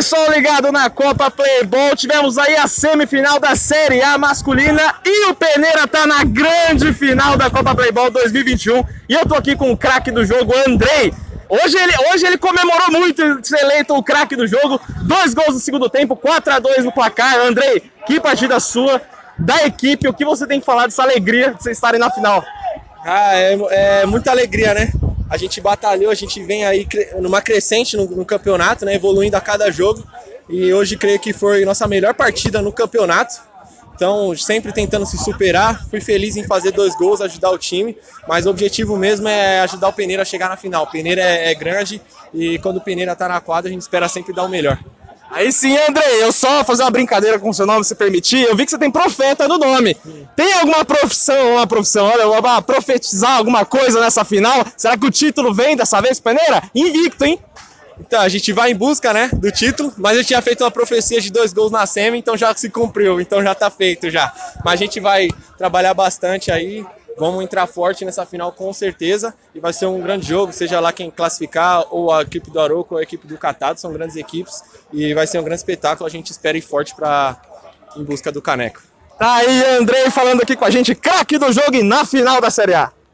pessoal ligado na Copa Playboy, tivemos aí a semifinal da Série A masculina e o Peneira tá na grande final da Copa Playboy 2021 e eu tô aqui com o craque do jogo, Andrei. Hoje ele, hoje ele comemorou muito ser eleito o craque do jogo, dois gols no segundo tempo, 4 a 2 no placar. Andrei, que partida sua, da equipe, o que você tem que falar dessa alegria de vocês estarem na final? Ah, é, é muita alegria, né? A gente batalhou, a gente vem aí numa crescente no, no, campeonato, né? Evoluindo a cada jogo. E hoje creio que foi nossa melhor partida no campeonato. Então, sempre tentando se superar. Fui feliz em fazer dois gols, ajudar o time. Mas o objetivo mesmo é ajudar o Peneira a chegar na final. O Peneira é, é grande e quando o Peneira tá na quadra, a gente espera sempre dar o melhor. Aí sim, Andrei, eu só fazer uma brincadeira com o seu nome, se permitir. Eu vi que você tem profeta no nome. Tem alguma profissão, uma profissão, olha, profetizar alguma coisa nessa final? Será que o título vem dessa vez, Peneira? Invicto, hein? Então, a gente vai em busca, né, do título, mas eu tinha feito uma profecia de dois gols na SEMI, então já se cumpriu, então já tá feito já. Mas a gente vai trabalhar bastante aí, Vamos entrar forte nessa final com certeza e vai ser um grande jogo, seja lá quem classificar, ou a equipe do Aroco ou a equipe do Catado, são grandes equipes e vai ser um grande espetáculo. A gente espera ir forte para em busca do caneco. Tá aí, Andrei, falando aqui com a gente, craque do jogo e na final da Série A.